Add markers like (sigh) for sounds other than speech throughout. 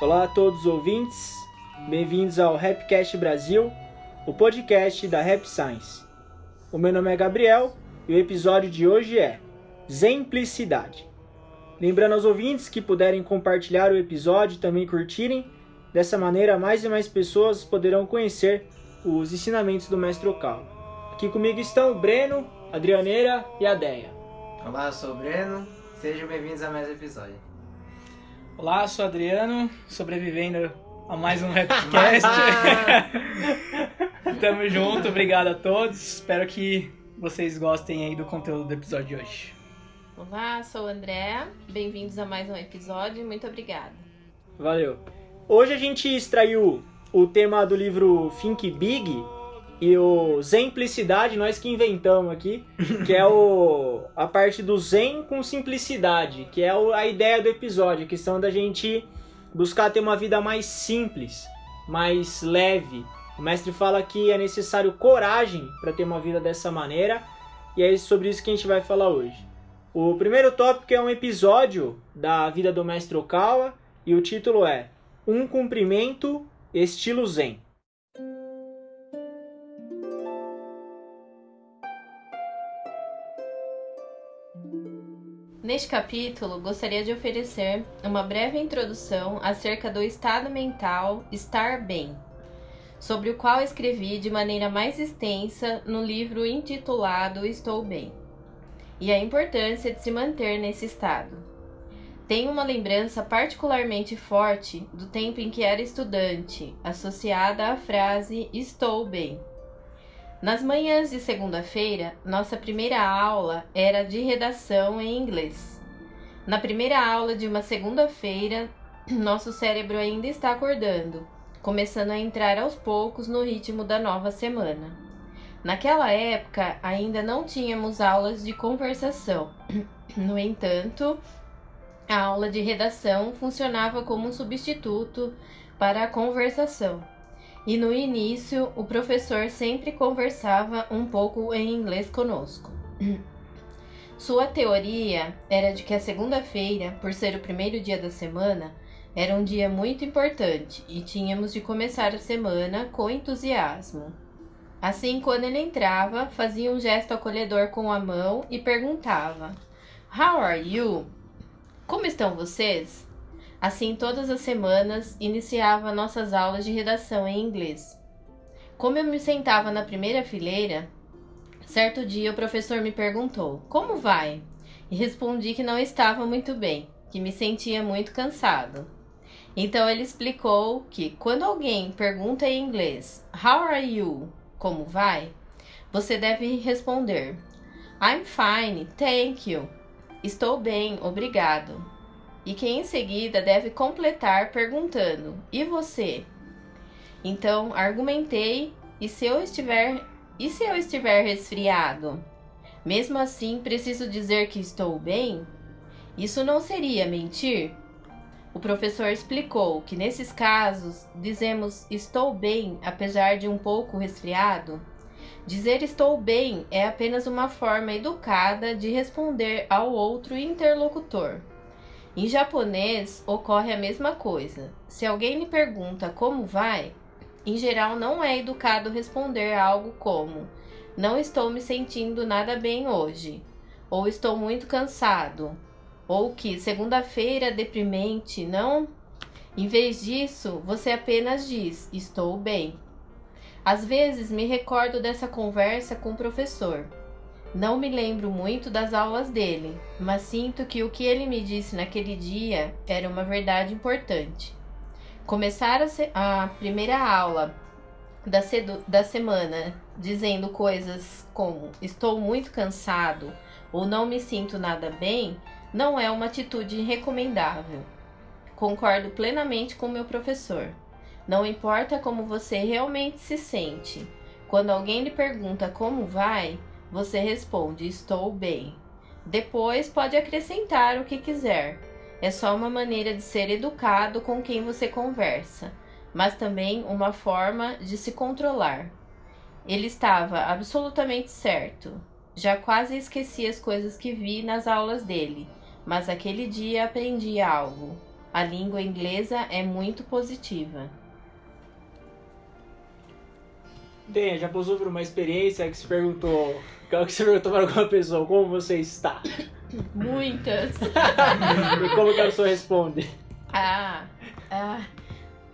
Olá a todos os ouvintes, bem-vindos ao Rapcast Brasil, o podcast da Rap Science. O meu nome é Gabriel e o episódio de hoje é Simplicidade. Lembrando aos ouvintes que puderem compartilhar o episódio e também curtirem, dessa maneira mais e mais pessoas poderão conhecer os ensinamentos do Mestre Ocal. Aqui comigo estão o Breno, a Adrianeira e a Deia. Olá, eu sou o Breno, sejam bem-vindos a mais um episódio. Olá, sou Adriano, sobrevivendo a mais um (laughs) Rapcast. (laughs) Tamo junto, obrigado a todos. Espero que vocês gostem aí do conteúdo do episódio de hoje. Olá, sou o André, bem-vindos a mais um episódio, muito obrigada. Valeu. Hoje a gente extraiu o tema do livro Think Big e o Simplicidade, nós que inventamos aqui, que é o, (laughs) a parte do Zen com simplicidade, que é o, a ideia do episódio, a questão da gente buscar ter uma vida mais simples, mais leve. O mestre fala que é necessário coragem para ter uma vida dessa maneira, e é sobre isso que a gente vai falar hoje. O primeiro tópico é um episódio da vida do mestre Okawa, e o título é Um Cumprimento Estilo Zen. Neste capítulo, gostaria de oferecer uma breve introdução acerca do estado mental estar bem, sobre o qual escrevi de maneira mais extensa no livro intitulado Estou Bem, e a importância de se manter nesse estado. Tenho uma lembrança particularmente forte do tempo em que era estudante, associada à frase Estou bem. Nas manhãs de segunda-feira, nossa primeira aula era de redação em inglês. Na primeira aula de uma segunda-feira, (clears throat) nosso cérebro ainda está acordando, começando a entrar aos poucos no ritmo da nova semana. Naquela época, ainda não tínhamos aulas de conversação. (clears throat) No entanto, a aula de redação funcionava como um substituto para a conversação. E no início, o professor sempre conversava um pouco em inglês conosco. Sua teoria era de que a segunda-feira, por ser o primeiro dia da semana, era um dia muito importante e tínhamos de começar a semana com entusiasmo. Assim, quando ele entrava, fazia um gesto acolhedor com a mão e perguntava: How are you? Como estão vocês? Assim, todas as semanas iniciava nossas aulas de redação em inglês. Como eu me sentava na primeira fileira, certo dia o professor me perguntou: Como vai? E respondi que não estava muito bem, que me sentia muito cansado. Então ele explicou que quando alguém pergunta em inglês How are you? Como vai? Você deve responder I'm fine, thank you. Estou bem, obrigado. E que em seguida deve completar perguntando: E você? Então argumentei, e se eu estiver e se eu estiver resfriado? Mesmo assim, preciso dizer que estou bem? Isso não seria mentir? O professor explicou que nesses casos dizemos estou bem apesar de um pouco resfriado Dizer estou bem é apenas uma forma educada de responder ao outro interlocutor. Em japonês ocorre a mesma coisa. Se alguém lhe pergunta como vai, em geral não é educado responder algo como não estou me sentindo nada bem hoje, ou estou muito cansado, ou que segunda-feira deprimente, não? Em vez disso, você apenas diz estou bem. Às vezes me recordo dessa conversa com o professor. Não me lembro muito das aulas dele, mas sinto que o que ele me disse naquele dia era uma verdade importante. Começar a, a primeira aula da, da semana dizendo coisas como estou muito cansado ou não me sinto nada bem não é uma atitude recomendável. Concordo plenamente com meu professor. Não importa como você realmente se sente. Quando alguém lhe pergunta como vai, você responde: Estou bem. Depois pode acrescentar o que quiser. É só uma maneira de ser educado com quem você conversa, mas também uma forma de se controlar. Ele estava absolutamente certo. Já quase esqueci as coisas que vi nas aulas dele, mas aquele dia aprendi algo. A língua inglesa é muito positiva. Bem, já passou por uma experiência que se perguntou. Que se perguntou para alguma pessoa como você está? Muitas. (laughs) e como que a pessoa responde? Ah, ah,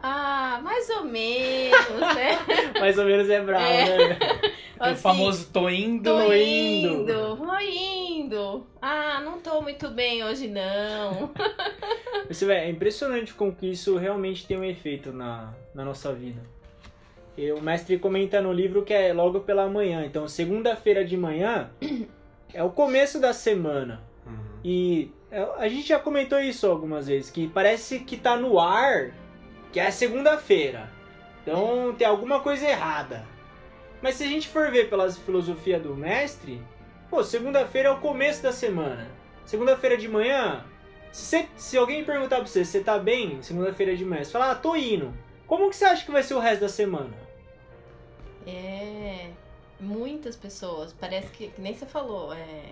ah, mais ou menos, né? (laughs) Mais ou menos é bravo, É. né? (laughs) o Assim, famoso tô indo. Tô Tô indo, indo. vou indo. Ah, não tô muito bem hoje não. Você vê, é impressionante como que isso realmente tem um efeito na, na nossa vida. E o mestre comenta no livro que é logo pela manhã. Então, segunda-feira de manhã (coughs) é o começo da semana. E é, a gente já comentou isso algumas vezes, que parece que tá no ar que é segunda-feira. Então tem alguma coisa errada. Mas se a gente for ver pela filosofia do mestre, pô, segunda-feira é o começo da semana. Segunda-feira de manhã, se, você- se alguém perguntar pra você, você tá bem? Segunda-feira de manhã, você fala, ah, tô indo. Como que você acha que vai ser o resto da semana? É, muitas pessoas, parece que, que nem você falou, é,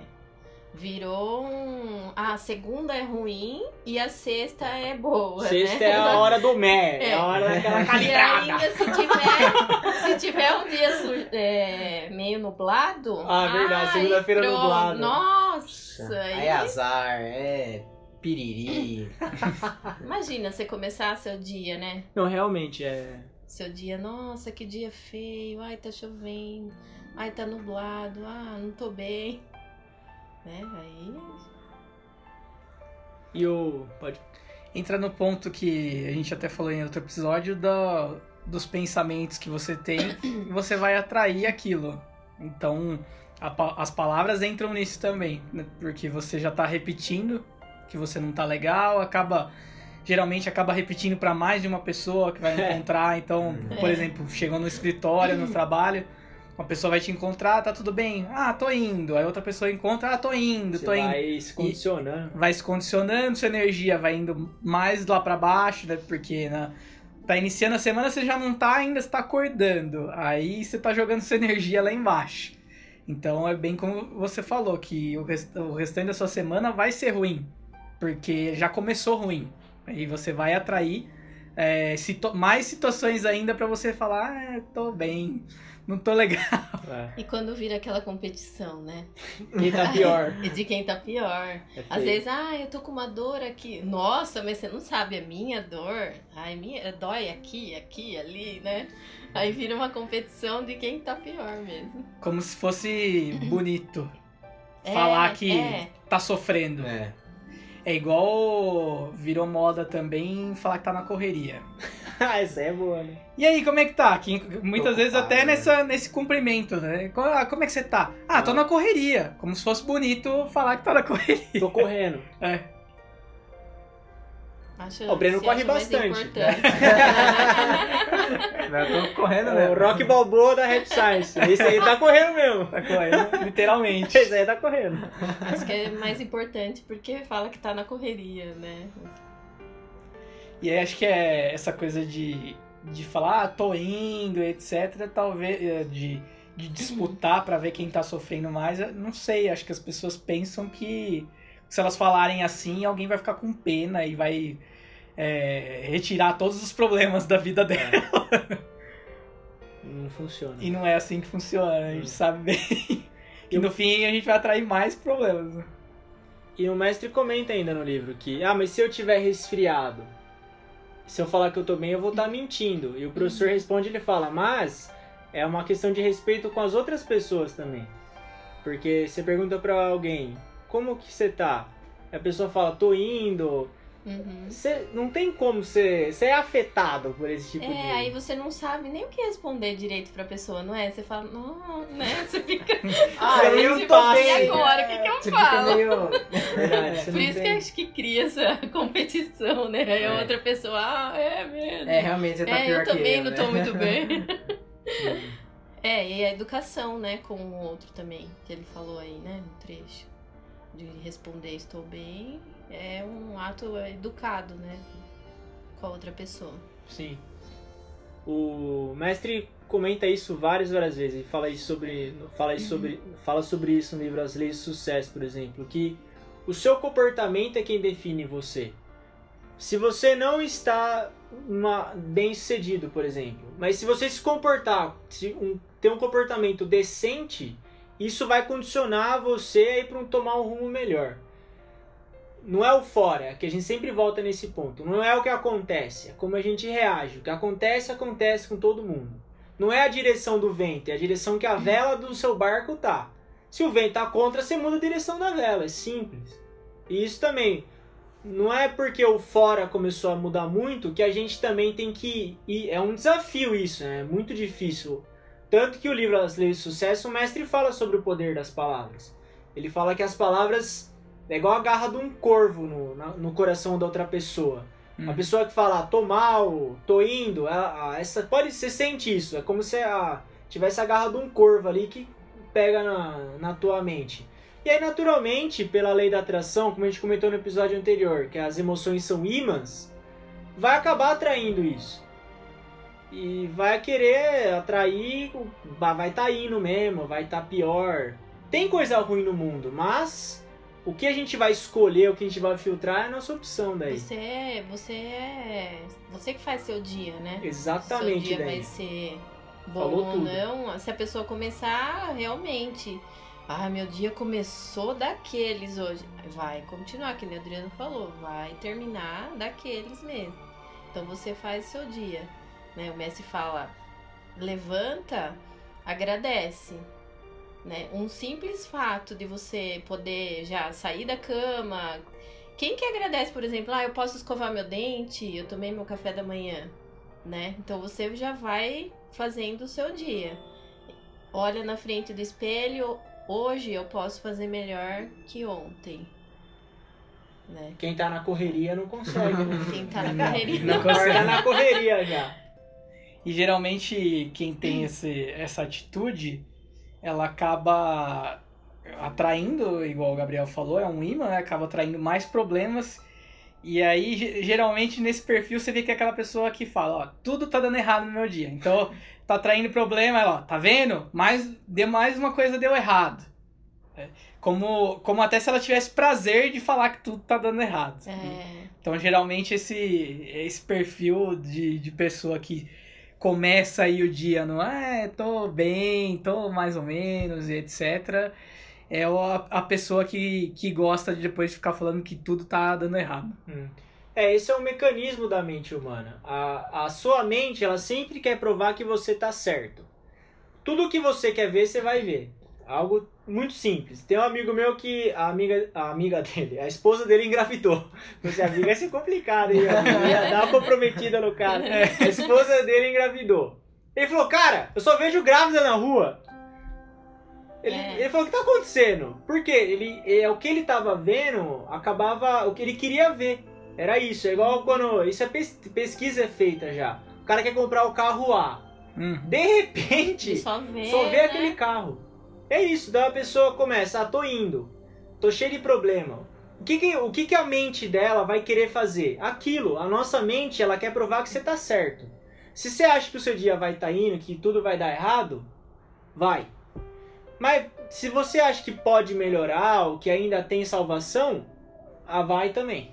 virou um, ah, a segunda é ruim e a sexta é boa, Sexta né? é a (laughs) hora do mé, é É. a hora daquela E calibrada. ainda se tiver, se tiver um dia é, meio nublado. Ah, verdade, segunda-feira pronto, nublado. Nossa, Aí aí, é azar, é piriri. (laughs) imagina você começar seu dia, né? Não, realmente, é... Seu dia, nossa, que dia feio, ai, tá chovendo, ai, tá nublado, ah, não tô bem. (laughs) Né? Aí. E o... Pode... Entra no ponto que a gente até falou em outro episódio da, dos pensamentos que você tem e (coughs) você vai atrair aquilo. Então, a as palavras entram nisso também, né? porque você já tá repetindo que você não tá legal, acaba geralmente acaba repetindo para mais de uma pessoa que vai (laughs) encontrar. Então, por É. exemplo, chegou no escritório, no trabalho, uma pessoa vai te encontrar, tá tudo bem? Ah, tô indo. Aí outra pessoa encontra, ah, tô indo, Você tô indo vai se condicionando. vai se condicionando, sua energia vai indo mais lá pra baixo, né? Porque né, tá iniciando a semana, você já não tá ainda, você tá acordando. Aí você tá jogando sua energia lá embaixo. Então é bem como você falou, que o, rest o restante da sua semana vai ser ruim. Porque já começou ruim. Aí você vai atrair é, situ- mais situações ainda pra você falar, ah, tô bem, não tô legal. (laughs) É. E quando vira aquela competição, né? Quem tá (laughs) pior. E de quem tá pior. É Às vezes, ah, eu tô com uma dor aqui. Nossa, mas você não sabe a minha dor. Ai, minha dói aqui, aqui, ali, né? Aí vira uma competição de quem tá pior mesmo. Como se fosse bonito (laughs) É, falar que é. tá sofrendo. É. É igual virou moda também falar que tá na correria. (laughs) Ah, essa é boa, né? E aí, como é que tá? Que muitas vezes ocupado, até né? nessa, nesse cumprimento, né? Ah, Como é que você tá? Ah, tô Ah. na correria. Como se fosse bonito falar que tá na (laughs) correria. Tô correndo. É. Acho, O Breno corre bastante. Eu (laughs) tô correndo, né? o Rock Balboa da Rap Science. Esse aí tá correndo mesmo. Tá correndo, literalmente. Esse aí tá correndo. Acho que é mais importante porque fala que tá na correria, né? E aí acho que é essa coisa de, de falar, ah, tô indo, etc. Talvez eh, de, de disputar pra ver quem tá sofrendo mais. eu Não sei, acho que as pessoas pensam que se elas falarem assim, alguém vai ficar com pena e vai eh, retirar todos os problemas da vida dela. Não funciona. E não é assim que funciona, a gente sabe bem. Que Eu- no fim a gente vai atrair mais problemas. E o mestre comenta ainda no livro que, ah, mas se eu tiver resfriado, se eu falar que eu tô bem, eu vou estar mentindo. E o professor responde, ele fala, mas é uma questão de respeito com as outras pessoas também. Porque você pergunta pra alguém, como que você tá? E a pessoa fala, tô indo. Uhum. Não tem como ser. Você é afetado por esse tipo de. É, aí você não sabe nem o que responder direito pra pessoa, não é? Você fala, não, né? (laughs) Você fica. Ah, (laughs) Eu não tô. E bem. agora, o que, que eu Você fica falo? meio. (laughs) Verdade, Por isso que tem- eu acho que cria essa competição, né? Aí a É. outra pessoa, ah, é mesmo. É, realmente você tá É, pior eu que também eu, não né? tô muito bem. É, e a educação, né, com o outro também, que ele falou aí, né, no trecho. De responder estou bem, é um ato educado, né, com a outra pessoa. Sim. O mestre comenta isso várias, várias vezes. Ele fala isso sobre, fala isso sobre, fala sobre isso no livro As Leis do Sucesso, por exemplo, que o seu comportamento é quem define você. Se você não está uma, bem sucedido, por exemplo, mas se você se comportar, se um, ter um comportamento decente, isso vai condicionar você a ir para um, tomar um rumo melhor. Não é o fora, é que a gente sempre volta nesse ponto. Não é o que acontece, é como a gente reage. O que acontece, acontece com todo mundo. Não é a direção do vento, é a direção que a vela do seu barco tá. Se o vento tá contra, você muda a direção da vela, é simples. E isso também não é porque o fora começou a mudar muito que a gente também tem que ir. É um desafio isso, né? É muito difícil. Tanto que o livro As Leis do Sucesso, o mestre fala sobre o poder das palavras. Ele fala que as palavras é igual a garra de um corvo no, no coração da outra pessoa. Hum. A pessoa que fala, tô mal, tô indo, ela, essa, pode, você sente isso. É como se a, tivesse a garra de um corvo ali que pega na, na tua mente. E aí, naturalmente, pela lei da atração, como a gente comentou no episódio anterior, que as emoções são ímãs, vai acabar atraindo isso. E vai querer atrair, vai estar tá indo mesmo, vai estar tá pior. Tem coisa ruim no mundo, mas o que a gente vai escolher, o que a gente vai filtrar é a nossa opção daí. Você é, você é, você que faz seu dia, né? Exatamente, Seu dia daí. vai ser bom Falou ou tudo. não. Se a pessoa começar realmente ah, meu dia começou daqueles hoje. Vai continuar, que nem o Adriano falou, vai terminar daqueles mesmo. Então você faz seu dia. Né? O Messi fala, levanta, agradece. Né? Um simples fato de você poder já sair da cama. Quem que agradece, por exemplo, ah, eu posso escovar meu dente, eu tomei meu café da manhã, né? Então você já vai fazendo o seu dia. Olha na frente do espelho, hoje eu posso fazer melhor que ontem. Né? Quem tá na correria não consegue. né? Quem tá na Não, correria. não Agora consegue. tá na correria já. E geralmente quem tem esse, essa atitude, ela acaba atraindo, igual o Gabriel falou, é um imã, né? acaba atraindo mais problemas. E aí, ge- geralmente, nesse perfil, você vê que é aquela pessoa que fala, ó, tudo tá dando errado no meu dia. Então, tá atraindo problema, ela, ó, tá vendo? Mais, deu mais uma coisa deu errado. É, Como, como até se ela tivesse prazer de falar que tudo tá dando errado. É, Então, geralmente, esse, esse perfil de, de pessoa que começa aí o dia no é, tô bem, tô mais ou menos, etc. É a, pessoa que, que gosta de depois ficar falando que tudo tá dando errado. Hum. É, esse é o mecanismo da mente humana. A, a sua mente, ela sempre quer provar que você tá certo. Tudo que você quer ver, você vai ver. Algo muito simples. Tem um amigo meu que a amiga, a amiga dele, a esposa dele engravidou. Você amiga ia ser complicado, hein? Ia dar uma comprometida no cara. A esposa dele engravidou. Ele falou, cara, eu só vejo grávida na rua. Ele, É. ele falou, o que tá acontecendo? Por quê? Ele, é, o que ele tava vendo acabava. O que ele queria ver. Era isso. É igual quando. Isso é pes- pesquisa é feita já. O cara quer comprar o carro A. Hum. De repente, só vê, só vê né? aquele carro. É isso. Daí a pessoa começa, ah, tô indo. Tô cheio de problema. O que que, o que que a mente dela vai querer fazer? Aquilo. A nossa mente, ela quer provar que você tá certo. Se você acha que o seu dia vai estar indo, que tudo vai dar errado, vai. Mas se você acha que pode melhorar, ou que ainda tem salvação, ah, vai também.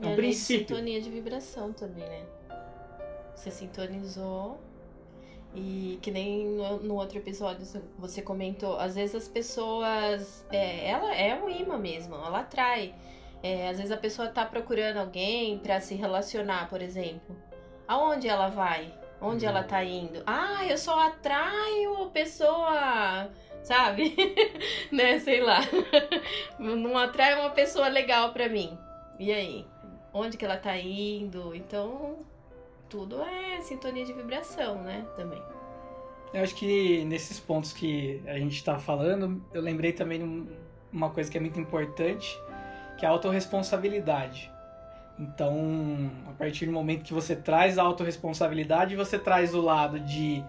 É um a princípio. sintonia de vibração também, né? Você sintonizou e que nem no, no outro episódio você comentou, às vezes as pessoas, é, ela é um imã mesmo, ela atrai. É, às vezes a pessoa tá procurando alguém pra se relacionar, por exemplo. Aonde ela vai? Onde ela tá indo? Ah, eu só atraio pessoa, sabe? (laughs) né, sei lá. (laughs) Não atrai uma pessoa legal pra mim. E aí? Onde que ela tá indo? Então, tudo é sintonia de vibração, né? Também. Eu acho que nesses pontos que a gente tá falando, eu lembrei também uma coisa que é muito importante, que é a autorresponsabilidade. Então, a partir do momento que você traz a autorresponsabilidade, você traz o lado de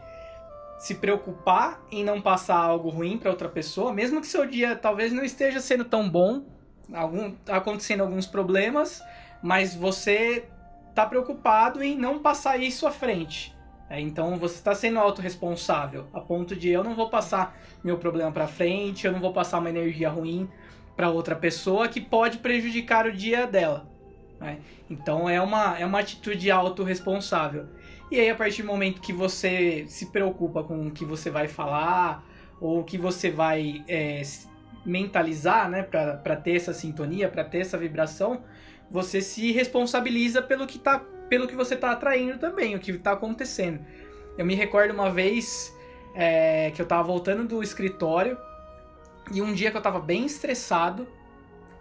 se preocupar em não passar algo ruim para outra pessoa, mesmo que seu dia talvez não esteja sendo tão bom, algum, acontecendo alguns problemas, mas você tá preocupado em não passar isso à frente. É, então você está sendo autorresponsável, a ponto de eu não vou passar meu problema para frente, eu não vou passar uma energia ruim para outra pessoa que pode prejudicar o dia dela. Né? Então é uma, é uma atitude autorresponsável. E aí, a partir do momento que você se preocupa com o que você vai falar, ou o que você vai é, mentalizar, né, para ter essa sintonia, para ter essa vibração, você se responsabiliza pelo que, tá, pelo que você está atraindo também, o que está acontecendo. Eu me recordo uma vez é, que eu estava voltando do escritório e um dia que eu estava bem estressado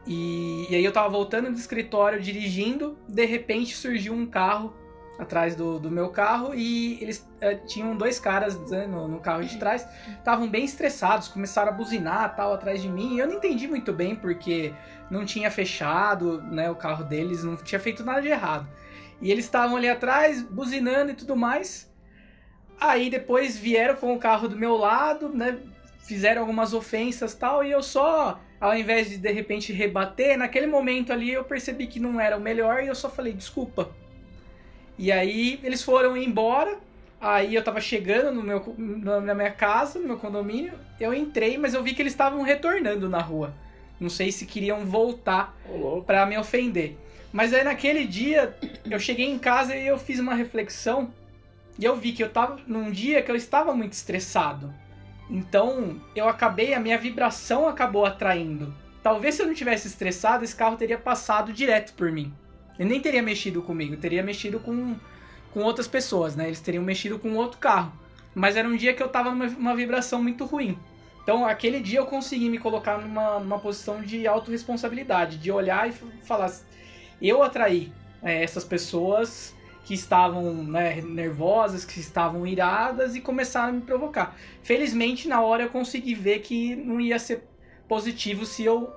e, e aí eu estava voltando do escritório dirigindo, de repente surgiu um carro atrás do, do meu carro e eles é, tinham dois caras né, no, no, carro de trás, estavam bem estressados, começaram a buzinar tal atrás de mim. E eu não entendi muito bem porque não tinha fechado né, o carro deles, não tinha feito nada de errado. E eles estavam ali atrás, buzinando e tudo mais. Aí depois vieram com o carro do meu lado, né? Fizeram algumas ofensas tal, e eu só, ao invés de de repente rebater, naquele momento ali eu percebi que não era o melhor e eu só falei desculpa. E aí eles foram embora. Aí eu tava chegando no meu, na minha casa, no meu condomínio. Eu entrei, mas eu vi que eles estavam retornando na rua. Não sei se queriam voltar oh, para me ofender. Mas aí naquele dia eu cheguei em casa e eu fiz uma reflexão. E eu vi que eu tava num dia que eu estava muito estressado. Então eu acabei, a minha vibração acabou atraindo. Talvez se eu não tivesse estressado, esse carro teria passado direto por mim. Ele nem teria mexido comigo, teria mexido com, com outras pessoas, né? Eles teriam mexido com outro carro. Mas era um dia que eu tava numa vibração muito ruim. Então, aquele dia eu consegui me colocar numa, numa posição de autorresponsabilidade, de olhar e falar: eu atraí é, essas pessoas que estavam né, nervosas, que estavam iradas e começaram a me provocar. Felizmente, na hora eu consegui ver que não ia ser positivo se eu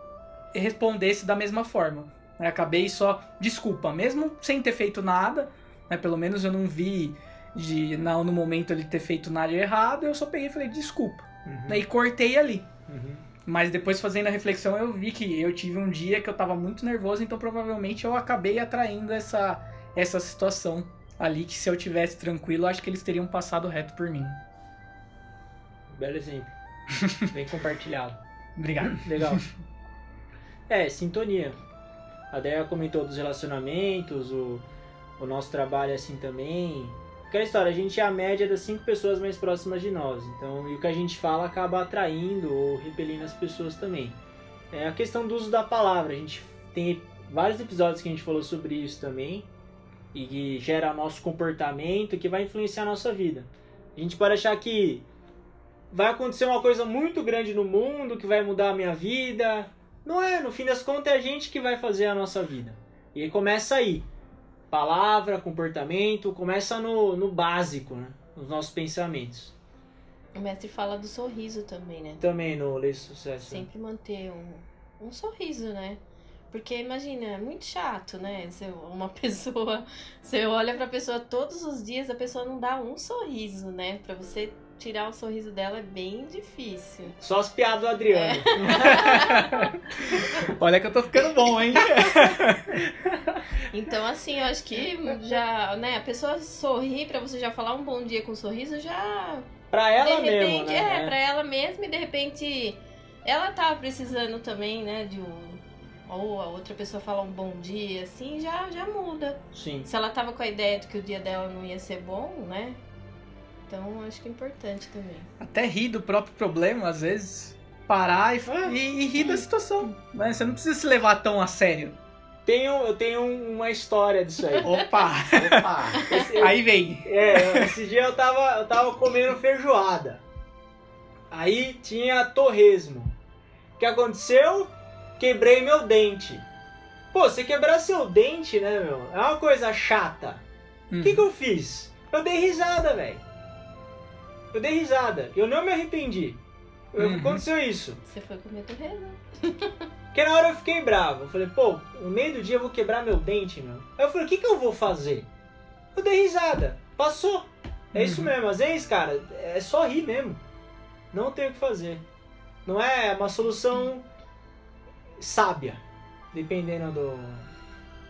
respondesse da mesma forma. Né? Acabei só, desculpa, mesmo sem ter feito nada, né? pelo menos eu não vi de não, no momento ele ter feito nada errado, eu só peguei e falei desculpa. Uhum. Né? E cortei ali. Uhum. Mas depois fazendo a reflexão eu vi que eu tive um dia que eu tava muito nervoso, então provavelmente eu acabei atraindo essa, essa situação ali que se eu tivesse tranquilo, acho que eles teriam passado reto por mim. Belo exemplo. (laughs) Bem compartilhado. Obrigado. Legal. É, sintonia. A Deia comentou dos relacionamentos, o, o nosso trabalho é assim também. Aquela história, a gente é a média das cinco pessoas mais próximas de nós. Então, e o que a gente fala acaba atraindo ou repelindo as pessoas também. É a questão do uso da palavra. A gente tem vários episódios que a gente falou sobre isso também. E que gera nosso comportamento, que vai influenciar a nossa vida. A gente pode achar que vai acontecer uma coisa muito grande no mundo, que vai mudar a minha vida, não é, no fim das contas é a gente que vai fazer a nossa vida. E aí começa aí. Palavra, comportamento, começa no, no básico, né? Nos nossos pensamentos. O mestre fala do sorriso também, né? Também no Lei Sucesso. Sempre manter um, um sorriso, né? Porque imagina, é muito chato, né? Você, uma (laughs) pessoa, você olha pra pessoa todos os dias, a pessoa não dá um sorriso, né? Pra você tirar o sorriso dela é bem difícil. Só as piadas do Adriano. É. Olha que eu tô ficando bom, hein? (laughs) então, assim, eu acho que já, né, a pessoa sorrir para você já falar um bom dia com um sorriso já. Pra ela de repente, mesmo, né? É, pra ela mesma e de repente ela tá precisando também, né, de um. Ou a outra pessoa falar um bom dia, assim, já, já muda. Sim. Se ela tava com a ideia de que o dia dela não ia ser bom, né? Então acho que é importante também. Até rir do próprio problema, às vezes. Parar e, é. e, e rir da situação. Né? Você não precisa se levar tão a sério. Tenho, eu tenho uma história disso aí. Opa! (laughs) Opa. Esse, aí vem. É, esse dia eu tava, eu tava comendo feijoada. Aí tinha torresmo. O que aconteceu? Quebrei meu dente. Pô, você quebrar seu dente, né, meu? É uma coisa chata. O hum. que, que eu fiz? Eu dei risada, velho. Eu dei risada. Eu não me arrependi. Uhum. Aconteceu isso. Você foi comer torresmo. Porque na hora eu fiquei bravo. Eu falei, pô, no meio do dia eu vou quebrar meu dente, meu. Aí eu falei, o que, que eu vou fazer? Eu dei risada. Passou. É uhum. isso mesmo. Às vezes, cara, é só rir mesmo. Não tem o que fazer. Não é uma solução sábia. Dependendo do,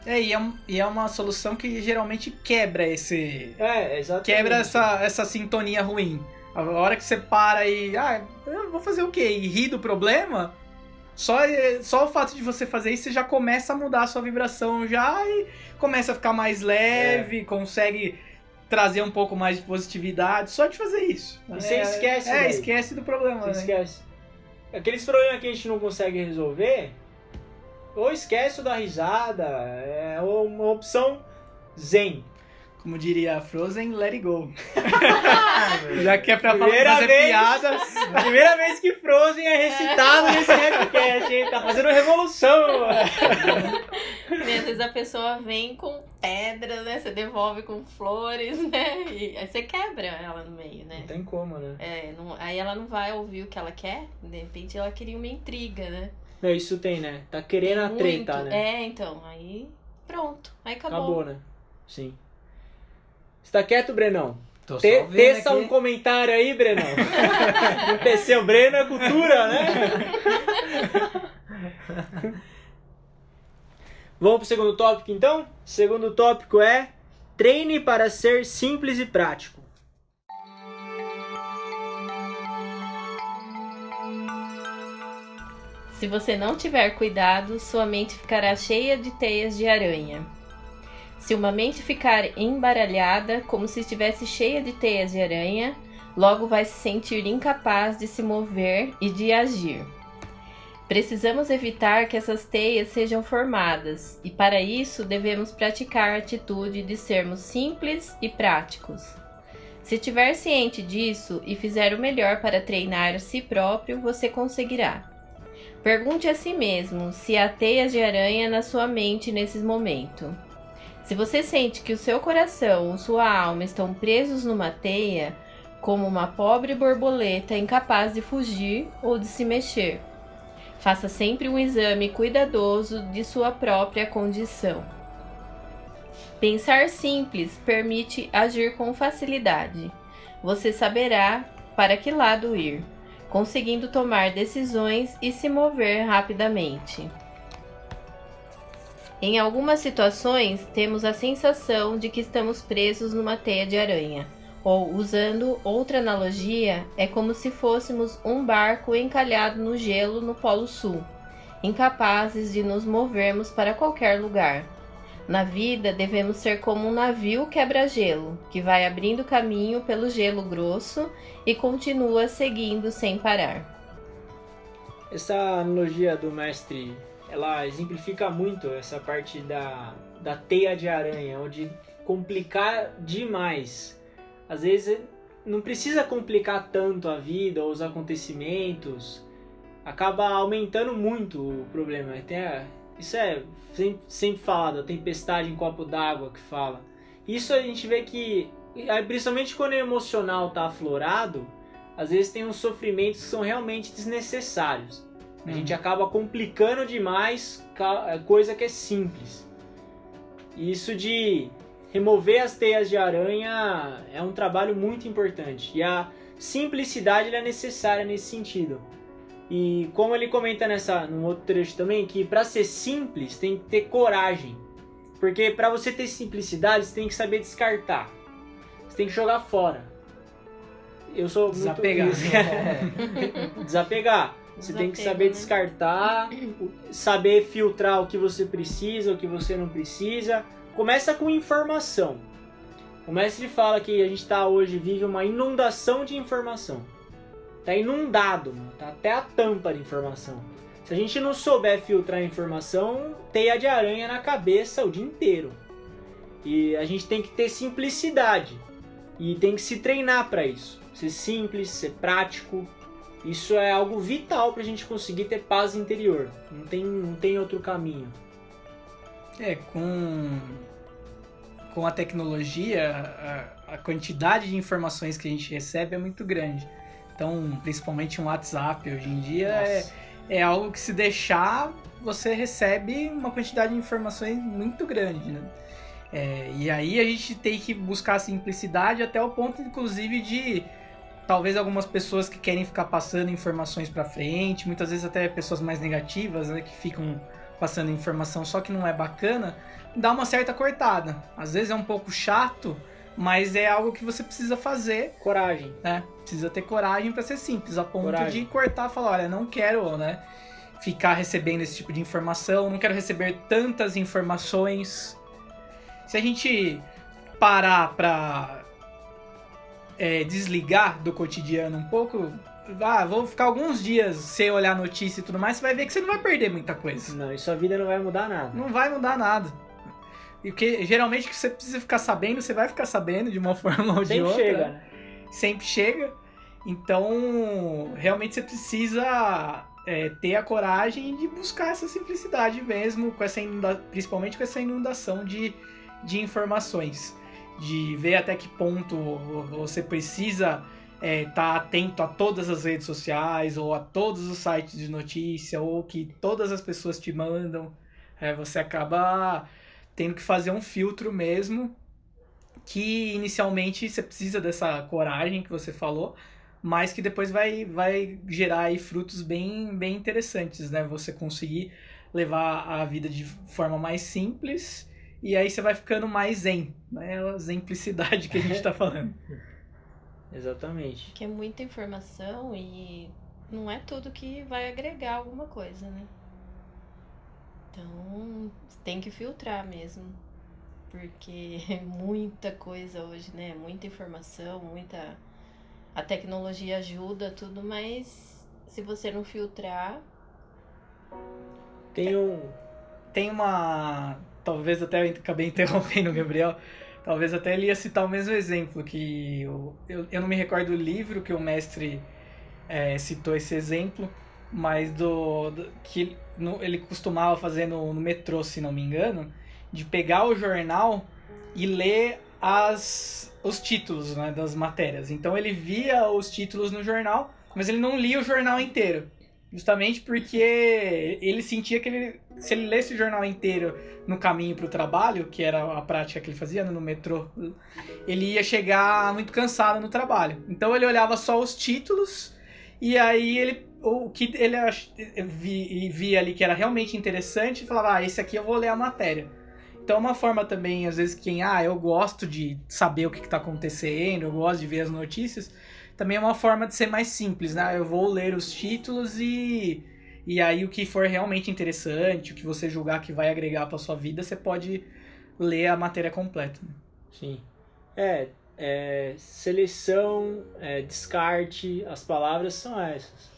É, e é, e é uma solução que geralmente quebra esse. É, exatamente. Quebra essa, essa sintonia ruim. A hora que você para e. Ah, eu vou fazer o quê? E rir do problema? Só, só o fato de você fazer isso, você já começa a mudar a sua vibração já e começa a ficar mais leve, consegue trazer um pouco mais de positividade só de fazer isso. E você esquece, É, velho. esquece do problema, Você né? esquece. Aqueles problemas que a gente não consegue resolver, ou esquece dá risada, é uma opção zen. Como diria a Frozen, let it go. (laughs) Já que é pra falar, Primeira fazer vez. piadas. (laughs) Primeira vez que Frozen é recitado nesse Rapcast, hein? Tá fazendo revolução. E (laughs) às vezes a pessoa vem com pedras, né? Você devolve com flores, né? E aí você quebra ela no meio, né? Não tem como, né? É, não- aí ela não vai ouvir o que ela quer. De repente ela queria uma intriga, né? Não, isso tem, né? Tá querendo a Muito. treta, né? É, então. Aí pronto. Aí acabou. Acabou, né? Sim. Você tá quieto, Brenão? Tô Te, teça aqui. um comentário aí, Brenão. Não PC, o Breno é cultura, né? Vamos pro segundo tópico, então? Segundo tópico é treine para ser simples e prático. Se você não tiver cuidado, sua mente ficará cheia de teias de aranha. Se uma mente ficar embaralhada, como se estivesse cheia de teias de aranha, logo vai se sentir incapaz de se mover e de agir. Precisamos evitar que essas teias sejam formadas, e para isso devemos praticar a atitude de sermos simples e práticos. Se tiver ciente disso e fizer o melhor para treinar a si próprio, você conseguirá. Pergunte a si mesmo se há teias de aranha na sua mente nesse momento. Se você sente que o seu coração ou sua alma estão presos numa teia, como uma pobre borboleta incapaz de fugir ou de se mexer, faça sempre um exame cuidadoso de sua própria condição. Pensar simples permite agir com facilidade. Você saberá para que lado ir conseguindo tomar decisões e se mover rapidamente. Em algumas situações, temos a sensação de que estamos presos numa teia de aranha, ou, usando outra analogia, é como se fôssemos um barco encalhado no gelo no Polo Sul, incapazes de nos movermos para qualquer lugar. Na vida, devemos ser como um navio quebra-gelo, que vai abrindo caminho pelo gelo grosso e continua seguindo sem parar. Essa analogia do mestre, ela exemplifica muito essa parte da, da teia de aranha, onde complicar demais. Às vezes não precisa complicar tanto a vida ou os acontecimentos, acaba aumentando muito o problema. Tem a- isso é sempre, sempre falado, a tempestade em copo d'água que fala. Isso a gente vê que, aí, principalmente quando o emocional tá aflorado, às vezes tem uns sofrimentos que são realmente desnecessários. A gente acaba complicando demais ca- coisa que é simples. Isso de remover as teias de aranha é um trabalho muito importante. E a simplicidade é necessária nesse sentido. E como ele comenta nessa num outro trecho também que para ser simples tem que ter coragem. Porque para você ter simplicidade, você tem que saber descartar. Você tem que jogar fora. Eu sou muito Desapegar. isso. (laughs) Desapegar. Você tem que saber né? descartar, (clears throat) saber filtrar o que você precisa, o que você não precisa. Começa com informação. O mestre fala que a gente tá hoje vive uma inundação de informação. Tá inundado, mano. tá até a tampa de informação. Se a gente não souber filtrar a informação, teia de aranha na cabeça o dia inteiro. E a gente tem que ter simplicidade e tem que se treinar para isso. Ser simples, ser prático. Isso é algo vital pra gente conseguir ter paz interior. Não tem, não tem outro caminho. É, com, com a tecnologia, a, a quantidade de informações que a gente recebe é muito grande. Então, principalmente um WhatsApp hoje em dia é, é algo que se deixar, você recebe uma quantidade de informações muito grande, né? É, e aí a gente tem que buscar a simplicidade até o ponto, inclusive, de talvez algumas pessoas que querem ficar passando informações pra frente, muitas vezes até pessoas mais negativas, né, que ficam passando informação, só que não é bacana, dá uma certa cortada. Às vezes é um pouco chato, mas é algo que você precisa fazer, Coragem. né? Precisa ter coragem para ser simples, a ponto Coragem. de cortar e falar, olha, não quero, né? Ficar recebendo esse tipo de informação, não quero receber tantas informações. Se a gente parar pra é, desligar do cotidiano um pouco, ah, vou ficar alguns dias sem olhar notícia e tudo mais, você vai ver que você não vai perder muita coisa. Não, e sua vida não vai mudar nada. Não vai mudar nada. E o que geralmente que você precisa ficar sabendo, você vai ficar sabendo de uma (laughs) forma ou de Sempre outra. chega, né? Sempre chega. Então, realmente você precisa é, ter a coragem de buscar essa simplicidade mesmo, com essa inunda- principalmente com essa inundação de, de informações. De ver até que ponto você precisa estar atento a todas as redes sociais, ou a todos os sites de notícia, ou que todas as pessoas te mandam. É, você acaba tendo que fazer um filtro mesmo, que inicialmente você precisa dessa coragem que você falou, mas que depois vai, vai gerar aí frutos bem, bem interessantes, né? Você conseguir levar a vida de forma mais simples e aí você vai ficando mais zen, né? A simplicidade que a gente tá (laughs) falando. Exatamente. Que é muita informação e não é tudo que vai agregar alguma coisa, né? Então, tem que filtrar mesmo. Porque (laughs) é muita coisa hoje, né? Muita informação, muita. A tecnologia ajuda, tudo, mas se você não filtrar. Tem um. Tem uma. Talvez até eu acabei interrompendo o Gabriel. Talvez até ele ia citar o mesmo exemplo, que eu, eu, eu não me recordo do livro que o mestre é, citou esse exemplo, mas do, do- que no- ele costumava fazer no, no metrô, se não me engano, de pegar o jornal e ler as, os títulos né, das matérias. Então ele via os títulos no jornal, mas ele não lia o jornal inteiro. Justamente porque ele sentia que ele, se ele lesse o jornal inteiro no caminho para o trabalho, que era a prática que ele fazia né, no metrô, ele ia chegar muito cansado no trabalho. Então ele olhava só os títulos e aí ele o que ele ach- vi- via ali que era realmente interessante e falava: "Ah, esse aqui eu vou ler a matéria". Então é uma forma também, às vezes, quem, ah, eu gosto de saber o que está acontecendo, eu gosto de ver as notícias, também é uma forma de ser mais simples, né? Eu vou ler os títulos e, e aí o que for realmente interessante, o que você julgar que vai agregar para sua vida, você pode ler a matéria completa. Sim. É, é, seleção, é, descarte, as palavras são essas.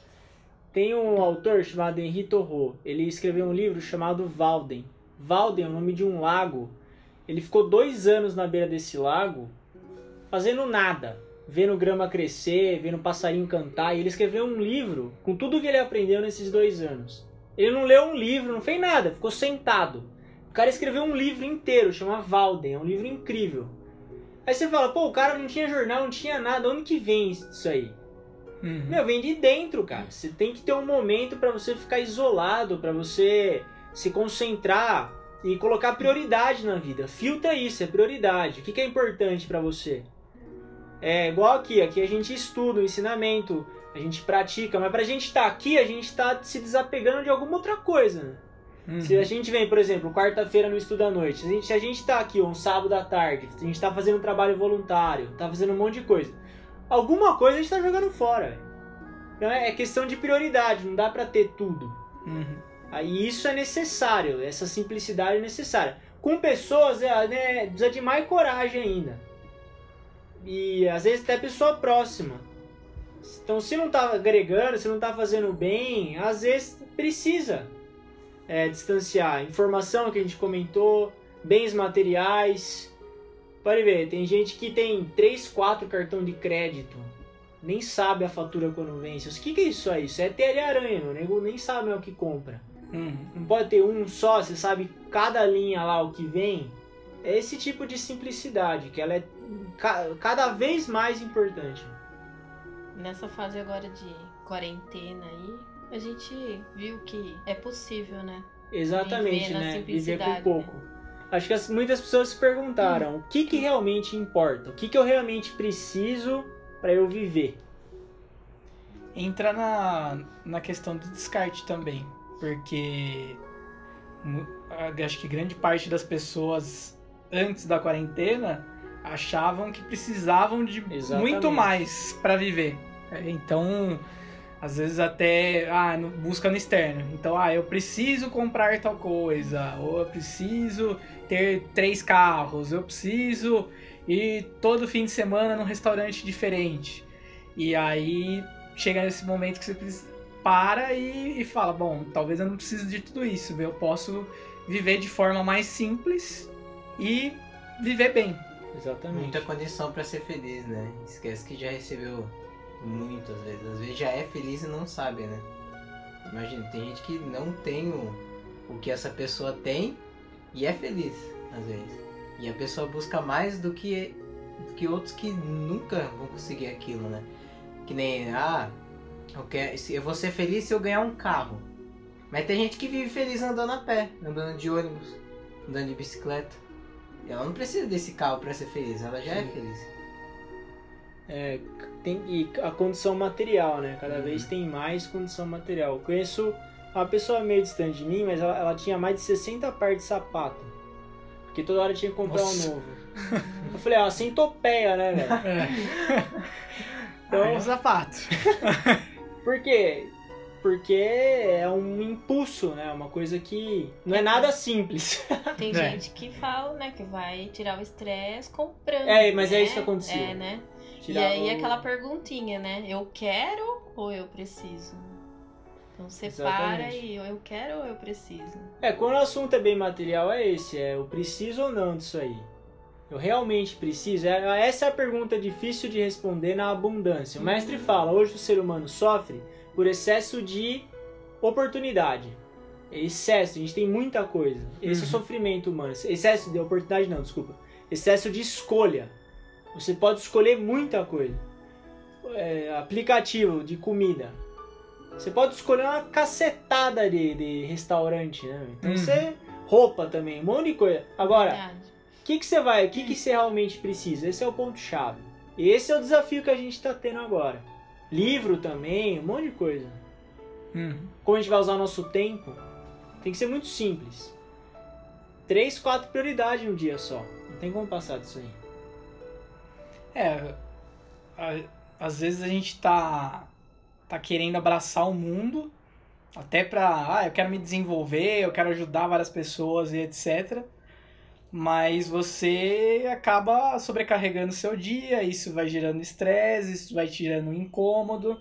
Tem um autor chamado Henri Thoreau. Ele escreveu um livro chamado Walden. Walden é o nome de um lago. Ele ficou dois anos na beira desse lago fazendo nada. Vendo grama crescer, vendo passarinho cantar. E ele escreveu um livro com tudo que ele aprendeu nesses dois anos. Ele não leu um livro, não fez nada, ficou sentado. O cara escreveu um livro inteiro, chama Walden. É um livro incrível. Aí você fala, pô, o cara não tinha jornal, não tinha nada, onde que vem isso aí? Uhum. Meu, vem de dentro, cara. Você tem que ter um momento pra você ficar isolado, pra você se concentrar e colocar prioridade na vida. Filtra isso, é prioridade. O que, que é importante pra você? É igual aqui, aqui a gente estuda o ensinamento, a gente pratica, mas pra gente estar aqui, a gente tá se desapegando de alguma outra coisa, né? Uhum. Se a gente vem, por exemplo, quarta-feira no estudo à noite, se a gente, se a gente tá aqui um sábado à tarde, a gente tá fazendo um trabalho voluntário, tá fazendo um monte de coisa, alguma coisa a gente tá jogando fora. Então é é questão de prioridade, não dá pra ter tudo. Uhum. Aí isso é necessário, essa simplicidade é necessária. Com pessoas, é, né, precisa de mais coragem ainda. E às vezes até pessoa próxima. Então se não tá agregando, se não tá fazendo bem, às vezes precisa é, distanciar. Informação que a gente comentou, bens materiais. Pode ver, tem gente que tem 3, 4 cartão de crédito. Nem sabe a fatura quando vence. O que, que é isso aí? Isso é telha-aranha, meu nego nem sabe o que compra. Uhum. Não pode ter um só, você sabe cada linha lá o que vem. É esse tipo de simplicidade, que ela é ca- cada vez mais importante. Nessa fase agora de quarentena aí, a gente viu que é possível, né? Exatamente, Viver né? Viver com simplicidade, pouco. Acho que as- muitas pessoas se perguntaram o que, que realmente importa, o que, que eu realmente preciso para eu viver. Entra na, na questão do descarte também, porque acho que grande parte das pessoas antes da quarentena achavam que precisavam de Exatamente. muito mais para viver. É, Então, às vezes até ah, busca no externo. Então, ah, eu preciso comprar tal coisa, ou eu preciso ter três carros, eu preciso ir todo fim de semana num restaurante diferente. E aí chega nesse momento que você para e, e fala, bom, talvez eu não precise de tudo isso, eu posso viver de forma mais simples e viver bem. Exatamente. Muita condição pra ser feliz, né? Esquece que já recebeu muitas vezes. Às vezes já é feliz e não sabe, né? Imagina, tem gente que não tem o, o que essa pessoa tem e é feliz, às vezes. E a pessoa busca mais do que, do que outros que nunca vão conseguir aquilo, né? Que nem, ah, eu, quero, eu vou ser feliz se eu ganhar um carro. Mas tem gente que vive feliz andando a pé, andando de ônibus, andando de bicicleta. Ela não precisa desse carro pra ser feliz, ela já é Sim. feliz. É, tem, e a condição material, né? Cada Uhum. vez tem mais condição material. Eu conheço uma pessoa meio distante de mim, mas ela, ela tinha mais de 60 pares de sapato. Porque toda hora tinha que comprar Nossa. um novo. (laughs) Eu falei, ah, centopeia, né, velho? Então, Então- é um sapato. (laughs) Por quê? Porque é um impulso, né? Uma coisa que não é nada simples. (laughs) Tem É. gente que fala, né, que vai tirar o estresse comprando. É, mas é né? isso que acontecia. É, né? Tirar e aí o- aquela perguntinha, né? Eu quero ou eu preciso? Então separa e ou eu quero ou eu preciso. É, quando o assunto é bem material, é esse, é eu preciso ou não disso aí. Eu realmente preciso? É- Essa é a pergunta difícil de responder na abundância. O mestre fala, hoje o ser humano sofre por excesso de oportunidade. Excesso, a gente tem muita coisa. Esse é o Uhum. sofrimento humano. Excesso de oportunidade não, desculpa. Excesso de escolha. Você pode escolher muita coisa. É, aplicativo de comida. Você pode escolher uma cacetada de, de restaurante, né? Então Uhum. você. Roupa também, um monte de coisa. Agora, o que, que você vai. O que, que você realmente precisa? Esse é o ponto-chave. Esse é o desafio que a gente tá tendo agora. Livro também, um monte de coisa. Hum. Como a gente vai usar o nosso tempo, tem que ser muito simples. Três, quatro prioridades no dia só. Não tem como passar disso aí. É, às vezes a gente tá, tá querendo abraçar o mundo, até pra, ah, eu quero me desenvolver, eu quero ajudar várias pessoas e etc. Mas você acaba sobrecarregando seu dia, isso vai gerando estresse, isso vai tirando incômodo.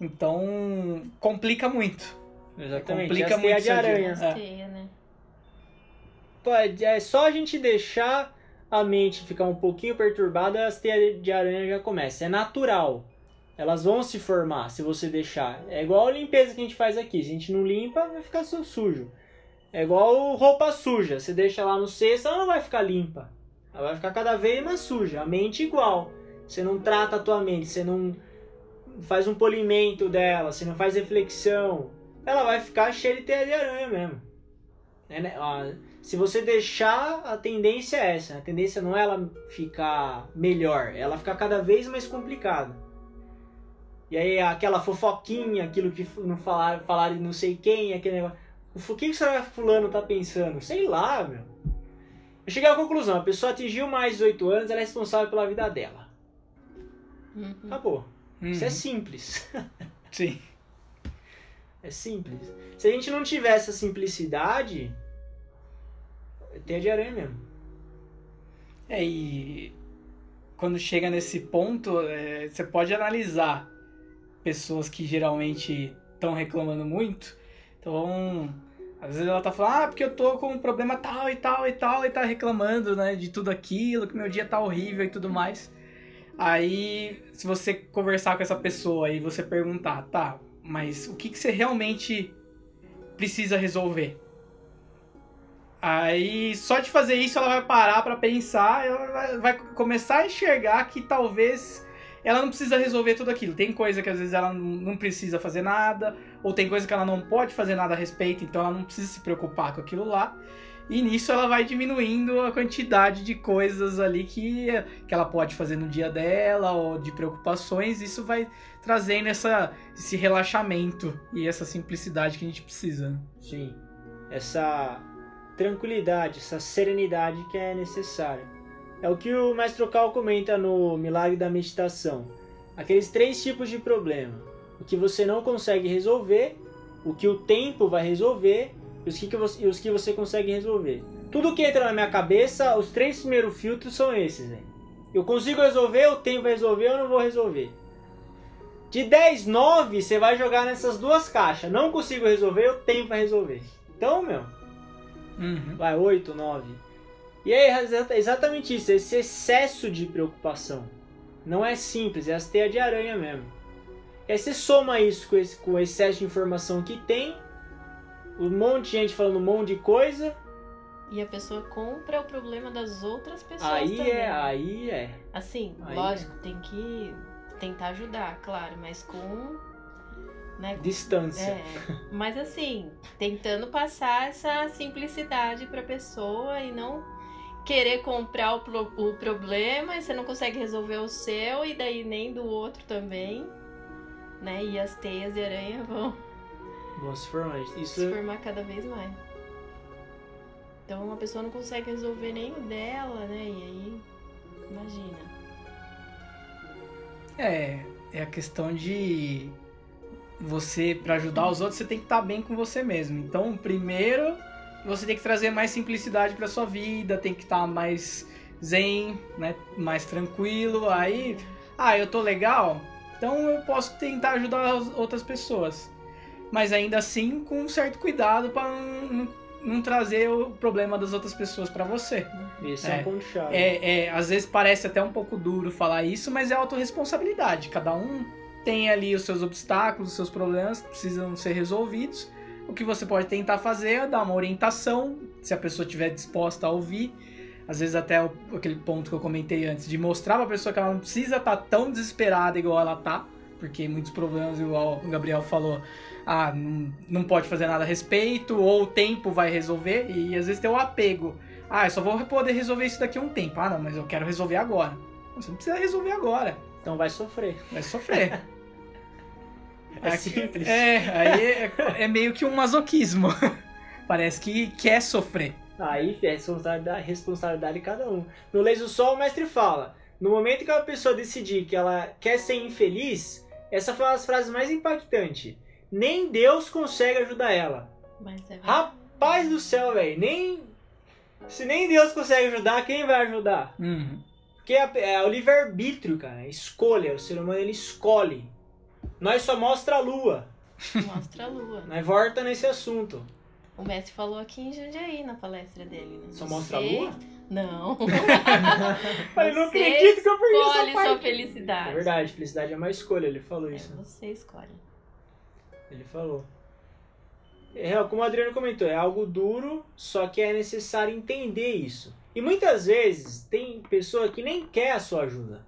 Então, complica muito. Exatamente. complica teias muito de dia. aranha. É. Teia, né? Pode- É só a gente deixar a mente ficar um pouquinho perturbada, as teias de aranha já começam. É natural. Elas vão se formar se você deixar. É igual a limpeza que a gente faz aqui. Se a gente não limpa, vai ficar su- sujo. É igual roupa suja. Você deixa lá no cesto, ela não vai ficar limpa. Ela vai ficar cada vez mais suja. A mente igual. Você não trata a tua mente, você não faz um polimento dela, você não faz reflexão. Ela vai ficar cheia de teia de aranha mesmo. É, né? Se você deixar, a tendência é essa. A tendência não é ela ficar melhor, é ela ficar cada vez mais complicada. E aí aquela fofoquinha, aquilo que não falaram, falaram de não sei quem, aquele negócio. O que, que será que fulano tá pensando? Sei lá, meu. Eu cheguei à conclusão, a pessoa atingiu mais de 18 anos, ela é responsável pela vida dela. Uhum. Acabou. Isso é Uhum. simples. (laughs) Sim. É simples. Se a gente não tiver essa simplicidade, tem de aranha mesmo. É, e quando chega nesse ponto, é, você pode analisar pessoas que geralmente estão reclamando muito. Então, às vezes ela tá falando, ah, porque eu tô com um problema tal e tal e tal, e tá reclamando, né, de tudo aquilo, que meu dia tá horrível e tudo mais. Aí, se você conversar com essa pessoa e você perguntar, tá, mas o que, que você realmente precisa resolver? Aí, só de fazer isso, ela vai parar pra pensar, ela vai começar a enxergar que talvez ela não precisa resolver tudo aquilo. Tem coisa que às vezes ela não- precisa fazer nada, ou tem coisa que ela não pode fazer nada a respeito, então ela não precisa se preocupar com aquilo lá. E nisso ela vai diminuindo a quantidade de coisas ali que, que ela pode fazer no dia dela, ou de preocupações. Isso vai trazendo essa, esse relaxamento e essa simplicidade que a gente precisa. Sim. Essa tranquilidade, essa serenidade que é necessária. É o que o Mestre Cal comenta no Milagre da Meditação. Aqueles três tipos de problema. O que você não consegue resolver, o que o tempo vai resolver e os que, você, e os que você consegue resolver. Tudo que entra na minha cabeça, os três primeiros filtros são esses. Né? Eu consigo resolver, o tempo vai resolver, eu não vou resolver. De 10, 9, você vai jogar nessas duas caixas. Não consigo resolver, o tempo vai resolver. Então, meu, Uhum. vai 8, 9. E é exa- exatamente isso, esse excesso de preocupação. Não é simples, é as teias de aranha mesmo. E aí você soma isso com, esse, com o excesso de informação que tem, um monte de gente falando um monte de coisa, E a pessoa compra o problema das outras pessoas aí também. é, aí é. Assim, Aí lógico, tem que tentar ajudar, claro, mas com. Né, Distância. É, mas assim, tentando passar essa simplicidade pra pessoa e não querer comprar o, pro- o problema e você não consegue resolver o seu e daí nem do outro também, né? E as teias de aranha vão Vamos se formar. Isso se formar cada vez mais. Então a pessoa não consegue resolver nem o dela, né? E aí, imagina. É, é a questão de você, pra ajudar os outros, você tem que estar bem com você mesmo. Então, primeiro, você tem que trazer mais simplicidade pra sua vida, tem que estar mais zen, né, mais tranquilo. Aí, ah, eu tô legal, então eu posso tentar ajudar as outras pessoas. Mas ainda assim, com um certo cuidado pra não, não, trazer o problema das outras pessoas pra você. esse é, É. um ponto chave. É, é, às vezes parece até um pouco duro falar isso, mas é autorresponsabilidade. Cada um tem ali os seus obstáculos, os seus problemas que precisam ser resolvidos. O que você pode tentar fazer é dar uma orientação, se a pessoa estiver disposta a ouvir. Às vezes até o- aquele ponto que eu comentei antes, de mostrar pra pessoa que ela não precisa estar tão desesperada igual ela tá, porque muitos problemas, igual o Gabriel falou, ah, não, não pode fazer nada a respeito, ou o tempo vai resolver, e às vezes tem o apego. Ah, eu só vou poder resolver isso daqui a um tempo. Ah, não, mas eu quero resolver agora. Você não precisa resolver agora. Então vai sofrer. Vai sofrer. (laughs) É Aqui- simples. É, aí é, é meio que um masoquismo. (laughs) Parece que quer sofrer. Aí é responsabilidade, responsabilidade de cada um. No Leis do Sol, o mestre fala: no momento que uma pessoa decidir que ela quer ser infeliz, essa foi uma das frases mais impactantes. Nem Deus consegue ajudar ela. Mas é Rapaz do céu, velho. Nem. Se nem Deus consegue ajudar, quem vai ajudar? Uhum. Porque é, é o livre-arbítrio, cara. é Escolha. O ser humano ele escolhe. Nós só mostra a lua. mostra a lua. Nós volta nesse assunto. O mestre falou aqui em Jundiaí na palestra dele. Né? Só Você- mostra a lua? Não. (laughs) Falei, não acredito que eu perdi essa Escolhe parte. sua felicidade. É verdade, felicidade é uma escolha, ele falou É, isso. você escolhe. Ele falou. É, como o Adriano comentou, é algo duro, só que é necessário entender isso. E muitas vezes tem pessoa que nem quer a sua ajuda.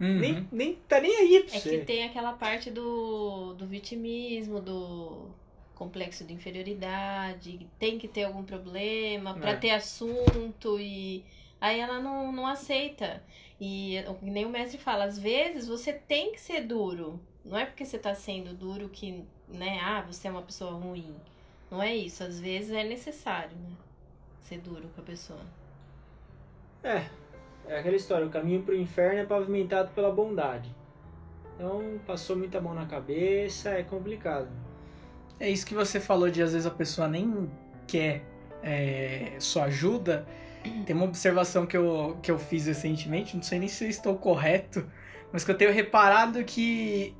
Uhum. Nem, nem tá nem aí pra É você. que tem aquela parte do, do vitimismo, do complexo de inferioridade, tem que ter algum problema pra É. ter assunto e aí ela não, não aceita. E nem o mestre fala, às vezes você tem que ser duro. Não é porque você tá sendo duro que, né, ah, você é uma pessoa ruim. Não é isso, às vezes é necessário, né? Ser duro com a pessoa. É, é aquela história, o caminho pro inferno é pavimentado pela bondade. Então, passou muita mão na cabeça, é complicado. É isso que você falou de às vezes a pessoa nem quer é, sua ajuda. Tem uma observação que eu, que eu fiz recentemente, não sei nem se eu estou correto, mas que eu tenho reparado que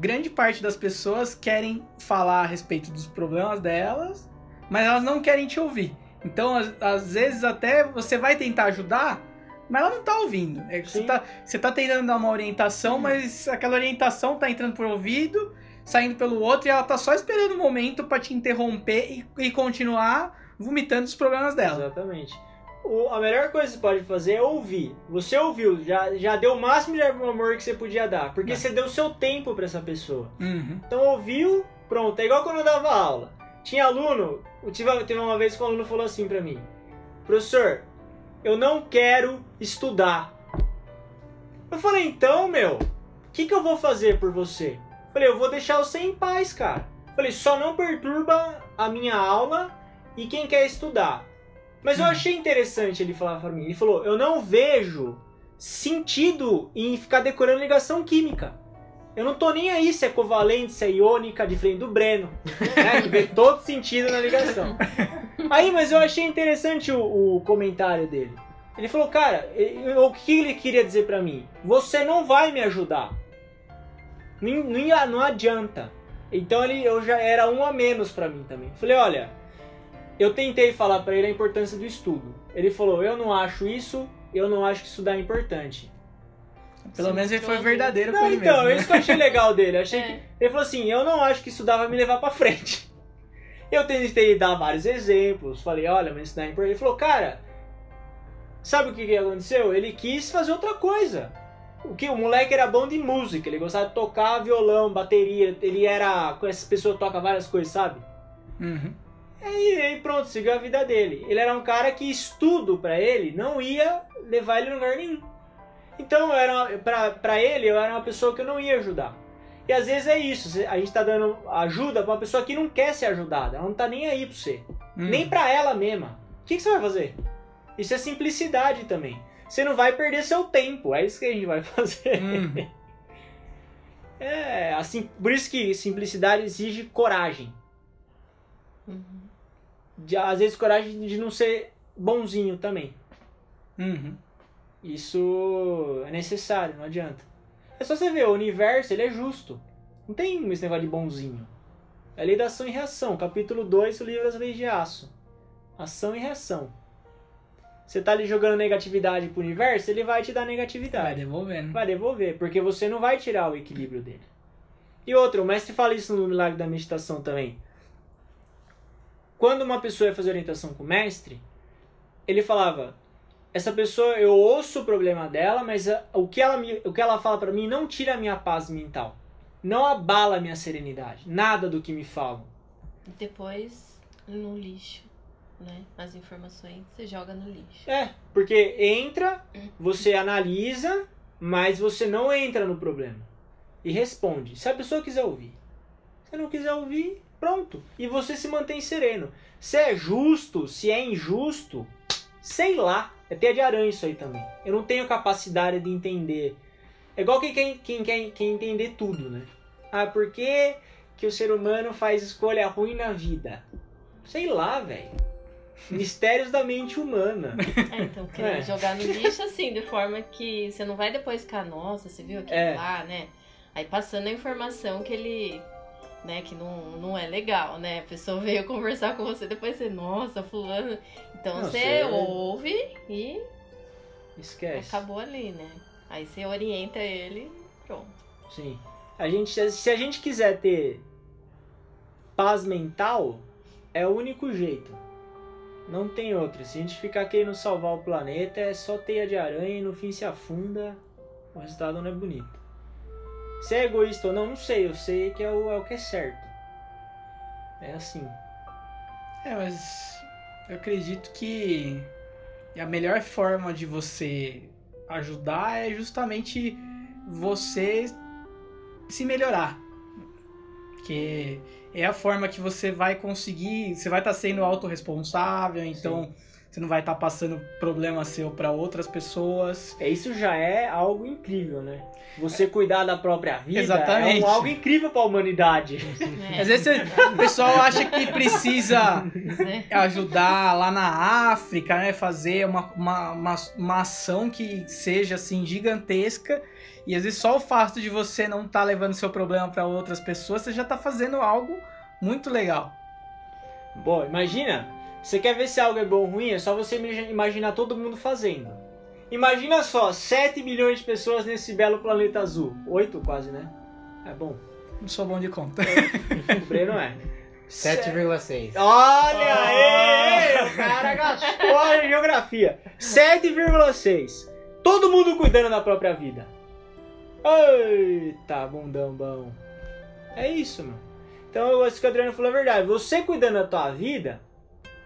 grande parte das pessoas querem falar a respeito dos problemas delas, mas elas não querem te ouvir. Então, às, às vezes até você vai tentar ajudar, mas ela não tá ouvindo. É você Sim. tá, você tá tentando dar uma orientação, mas aquela orientação tá entrando por ouvido, saindo pelo outro, e ela tá só esperando o momento pra te interromper e, e continuar vomitando os problemas dela. Exatamente. O- a melhor coisa que você pode fazer é ouvir. Você ouviu, já, já deu o máximo de amor que você podia dar. Porque É. você deu seu tempo pra essa pessoa. Uhum. Então ouviu, pronto. É igual quando eu dava aula. Tinha aluno, eu tive, teve uma vez que um aluno falou assim pra mim: Professor, eu não quero estudar. Eu falei, então, meu, o que, que eu vou fazer por você? Eu falei, eu vou deixar você em paz, cara. Eu falei, só não perturba a minha aula e quem quer estudar. Mas eu achei interessante ele falar pra mim. Ele falou: Eu não vejo sentido em ficar decorando ligação química. Eu não tô nem aí se é covalente, se é iônica, diferente do Breno. Né? Que vê todo sentido na ligação. Aí, mas eu achei interessante o, o comentário dele. Ele falou, cara, e- o que ele queria dizer pra mim? Você não vai me ajudar. Não, não, não adianta. Então ele, eu já era um a menos pra mim também. Falei, olha, eu tentei falar pra ele a importância do estudo. Ele falou, eu não acho isso, eu não acho que estudar é importante. Pelo Sim, menos ele foi verdadeiro com Não, ele então, mesmo. né? isso que eu achei legal dele. Eu Achei que É. ele falou assim: eu não acho que estudar vai me levar pra frente. (laughs) Eu tentei dar vários exemplos, falei, olha, mas isso não é importante. Ele falou, cara, sabe o que, que aconteceu? Ele quis fazer outra coisa. O que? O moleque era bom de música, ele gostava de tocar violão, bateria, ele era. com essas pessoas que tocam várias coisas, sabe? Uhum. E aí pronto, seguiu a vida dele. Ele era um cara que estudo pra ele não ia levar ele a lugar nenhum. Então, pra ele, eu era uma pessoa que eu não ia ajudar. E às vezes é isso, a gente tá dando ajuda pra uma pessoa que não quer ser ajudada, ela não tá nem aí pra você. Uhum. Nem pra ela mesma. O que, que você vai fazer? Isso é simplicidade também. Você não vai perder seu tempo, é isso que a gente vai (laughs) fazer. Uhum. (laughs) É, assim, por isso que simplicidade exige coragem. Uhum. De, às vezes coragem de não ser bonzinho também. Uhum. Isso é necessário, não adianta. É só você ver, o universo ele é justo. Não tem esse negócio de bonzinho. É a lei da ação e reação. Capítulo 2 do livro das leis de aço. Ação e reação. Você tá ali jogando negatividade pro universo, ele vai te dar Vai negatividade. devolvendo. Vai devolver, porque você não vai tirar o equilíbrio dele. E outra, o mestre fala isso no Milagre da Meditação também. Quando uma pessoa ia fazer orientação com o mestre, ele falava: essa pessoa, eu ouço o problema dela, mas a- o que ela, me, o que ela fala pra mim não tira a minha paz mental. Não abala a minha serenidade. Nada do que me falam. Depois, no lixo, né? As informações você joga no lixo. É, porque entra, você analisa, mas você não entra no problema. E responde. Se a pessoa quiser ouvir. Se não quiser ouvir, pronto. E você se mantém sereno. Se é justo, se é injusto, sei lá. É teia de aranha isso aí também. Eu não tenho capacidade de entender. É igual quem, quem, quem quer quer entender tudo, né? Ah, por que, que o ser humano faz escolha ruim na vida? Sei lá, velho. Mistérios da mente humana. É, então, querendo É. jogar no lixo assim, de forma que você não vai depois ficar, nossa, você viu aquilo É. lá, né? Aí passando a informação que ele. Né, que não, não é legal, né? A pessoa veio conversar com você, depois você, nossa, fulano. Então Não, você você- ouve e Esquece. acabou ali, né? Aí você orienta ele, pronto. Sim. A gente, se a gente quiser ter paz mental, é o único jeito. Não tem outro. Se a gente ficar querendo salvar o planeta, é só teia de aranha e no fim se afunda, o resultado não é bonito. Se é egoísta ou não, não sei. Eu sei que é o, é o que é certo. É assim. É, mas eu acredito que a melhor forma de você ajudar é justamente você se melhorar. Porque é a forma que você vai conseguir, você vai estar sendo autorresponsável, então você não vai estar passando problema seu para outras pessoas. É, Isso já é algo incrível, né? Você cuidar da própria vida Exatamente. é um, algo incrível para a humanidade. É, Às vezes você- o pessoal acha que precisa né? ajudar lá na África, né? Fazer uma, uma, uma, uma ação que seja assim gigantesca. E às vezes só o fato de você não estar levando seu problema para outras pessoas, você já tá fazendo algo muito legal. Bom, imagina, você quer ver se algo é bom ou ruim, é só você imagi- imaginar todo mundo fazendo. Imagina só, 7 milhões de pessoas nesse belo planeta azul. 8 quase, né? É bom. Não sou bom de conta. (laughs) O Breno é. 7,6. Olha aí! O cara gastou a geografia. 7,6. Todo mundo cuidando da própria vida. Eita, bundão bom. É isso, meu. Então, isso que o Adriano falou é verdade. Você cuidando da tua vida,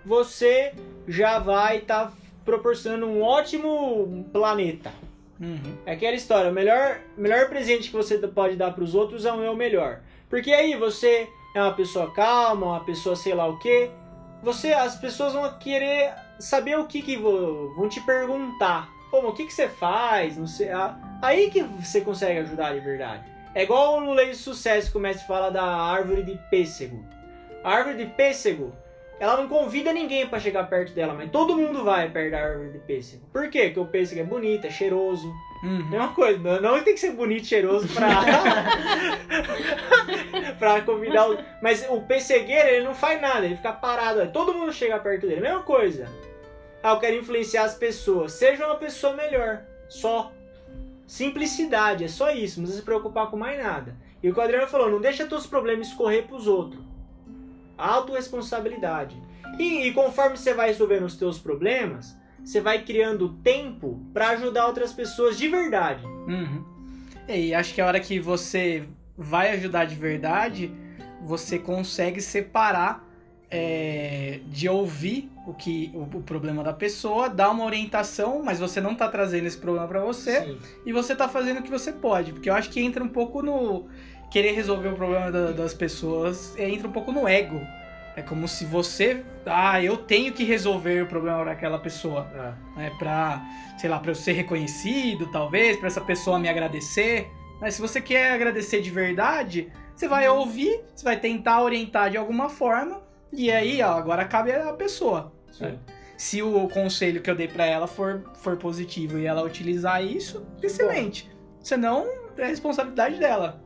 você já vai estar proporcionando um ótimo planeta. Uhum. É aquela história, o melhor, melhor presente que você pode dar para os outros é o meu melhor. Porque aí você é uma pessoa calma, uma pessoa sei lá o quê. você, as pessoas vão querer saber o que que vo- vão te perguntar. Pô, mas o que que você faz? Não sei. Aí que você consegue ajudar de verdade. É igual no Lei de Sucesso que o mestre fala da árvore de pêssego. A árvore de pêssego, ela não convida ninguém pra chegar perto dela, mas todo mundo vai perto da árvore de pêssego. Por quê? Porque o pêssego é bonito, é cheiroso. Uhum. Mesma coisa, não, tem que ser bonito e cheiroso pra. (laughs) pra convidar o. Mas o pessegueiro, ele não faz nada, ele fica parado. aí Todo mundo chega perto dele. Mesma coisa. Ah, eu quero influenciar as pessoas. Seja uma pessoa melhor. Só. Simplicidade, é só isso. Não precisa se preocupar com mais nada. E o que o Adriano falou, não deixa teus problemas escorrer pros outros. Autoresponsabilidade. E, e conforme você vai resolvendo os teus problemas, você vai criando tempo pra ajudar outras pessoas de verdade. Uhum. E acho que a hora que você vai ajudar de verdade, você consegue separar é, de ouvir o que o, o problema da pessoa, dar uma orientação, mas você não tá trazendo esse problema pra você Sim. e você tá fazendo o que você pode, porque eu acho que entra um pouco no querer resolver o problema da- das pessoas, é, entra um pouco no ego. É como se você, ah, eu tenho que resolver o problema daquela pessoa Ah, né, pra, sei lá, pra eu ser reconhecido, talvez, pra essa pessoa me agradecer. Mas se você quer agradecer de verdade, você vai ouvir, você vai tentar orientar de alguma forma, e aí, ó, agora cabe a pessoa. Se o conselho que eu dei pra ela for, for positivo e ela utilizar isso, excelente. Senão, é responsabilidade dela.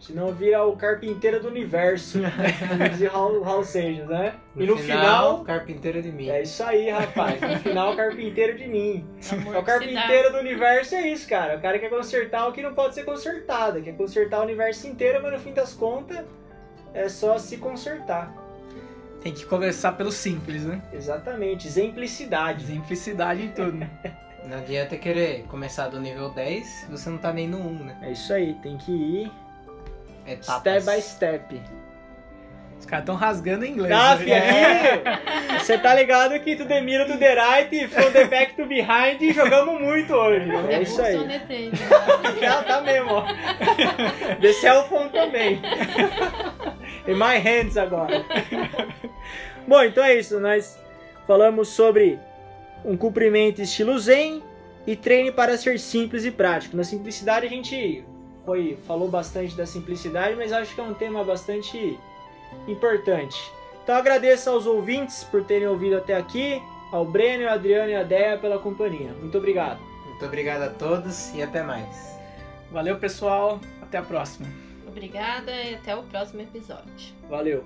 Senão vira o carpinteiro do universo. (laughs) como dizia Raul, Raul Seixas, né? No e no final. carpinteiro de mim. É isso aí, rapaz. No final, carpinteiro de mim. Amor É o carpinteiro do universo é isso, cara. O cara quer consertar o que não pode ser consertado. Quer consertar o universo inteiro, mas no fim das contas é só se consertar. Tem que começar pelo simples, né? Exatamente. Exemplicidade. Simplicidade em tudo. Não adianta querer começar do nível 10 se você não tá nem no 1, né? É isso aí. Tem que ir Etapas. step by step. Os caras estão rasgando em inglês. Tá, né? filho? (laughs) Você tá ligado que to the middle, to the right, from the back to behind e jogamos muito hoje. É isso aí. Né? (laughs) Já tá mesmo, ó. The cell phone também. In my hands agora. Bom, então é isso. Nós falamos sobre um cumprimento estilo zen e treine para ser simples e prático. Na simplicidade a gente foi, falou bastante da simplicidade, mas acho que é um tema bastante importante. Então agradeço aos ouvintes por terem ouvido até aqui, ao Breno, ao Adriano e à Deia pela companhia. Muito obrigado. Muito obrigado a todos e até mais. Valeu, pessoal. Até a próxima. Obrigada e até o próximo episódio. Valeu.